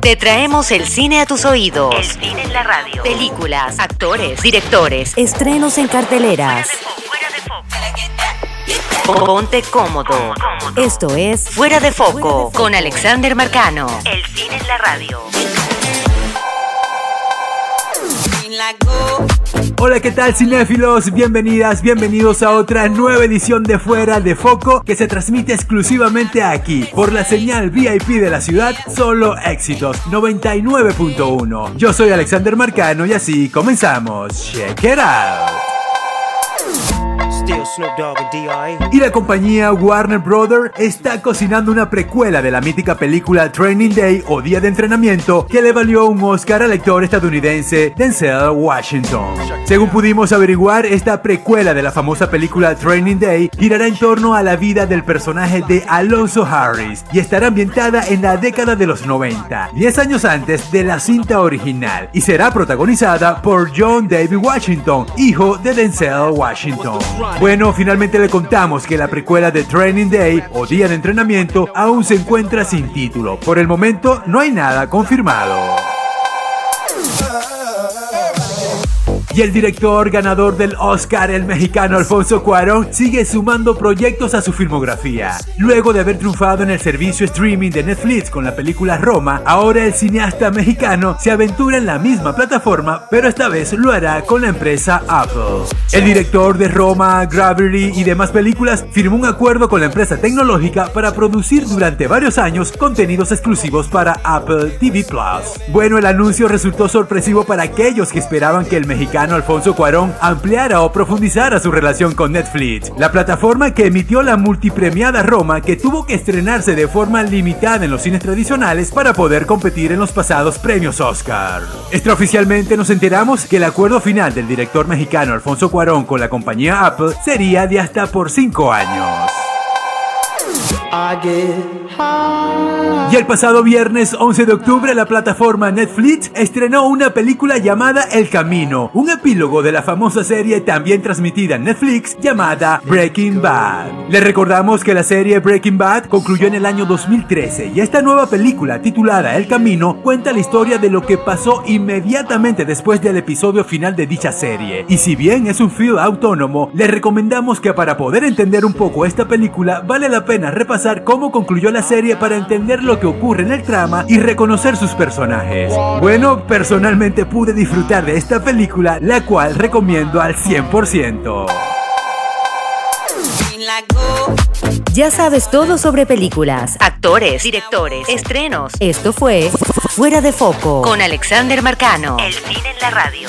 Te traemos el cine a tus oídos. El cine en la radio. Películas, actores, directores, estrenos en carteleras. Ponte cómodo. Esto es Fuera de Foco con Alexander Marcano. El cine en la radio. Hola, ¿qué tal cinéfilos? Bienvenidas, bienvenidos a otra nueva edición de Fuera de Foco que se transmite exclusivamente aquí por la señal VIP de la ciudad, solo éxitos 99.1. Yo soy Alexander Marcano y así comenzamos. Check it out. Y la compañía Warner Brothers está cocinando una precuela de la mítica película Training Day o Día de Entrenamiento que le valió un Oscar al actor estadounidense Denzel Washington. Según pudimos averiguar, esta precuela de la famosa película Training Day girará en torno a la vida del personaje de Alonso Harris y estará ambientada en la década de los 90, 10 años antes de la cinta original, y será protagonizada por John David Washington, hijo de Denzel Washington. Bueno, finalmente le contamos que la precuela de Training Day o Día de Entrenamiento aún se encuentra sin título. Por el momento no hay nada confirmado. Y el director ganador del Oscar, el mexicano Alfonso Cuarón, sigue sumando proyectos a su filmografía. Luego de haber triunfado en el servicio streaming de Netflix con la película Roma, ahora el cineasta mexicano se aventura en la misma plataforma, pero esta vez lo hará con la empresa Apple. El director de Roma, Gravity y demás películas firmó un acuerdo con la empresa tecnológica para producir durante varios años contenidos exclusivos para Apple TV Plus. Bueno, el anuncio resultó sorpresivo para aquellos que esperaban que el mexicano Alfonso Cuarón ampliara o profundizara su relación con Netflix, la plataforma que emitió la multipremiada Roma que tuvo que estrenarse de forma limitada en los cines tradicionales para poder competir en los pasados premios Oscar. Extraoficialmente nos enteramos que el acuerdo final del director mexicano Alfonso Cuarón con la compañía Apple sería de hasta por 5 años. Y el pasado viernes 11 de octubre la plataforma Netflix estrenó una película llamada El Camino, un epílogo de la famosa serie también transmitida en Netflix llamada Breaking Bad. Le recordamos que la serie Breaking Bad concluyó en el año 2013 y esta nueva película titulada El Camino cuenta la historia de lo que pasó inmediatamente después del episodio final de dicha serie. Y si bien es un film autónomo, le recomendamos que para poder entender un poco esta película vale la pena repasar cómo concluyó la serie para entender lo que ocurre en el trama y reconocer sus personajes. Bueno, personalmente pude disfrutar de esta película, la cual recomiendo al 100%. Ya sabes todo sobre películas, actores, directores, estrenos. Esto fue Fuera de Foco con Alexander Marcano. El cine en la radio.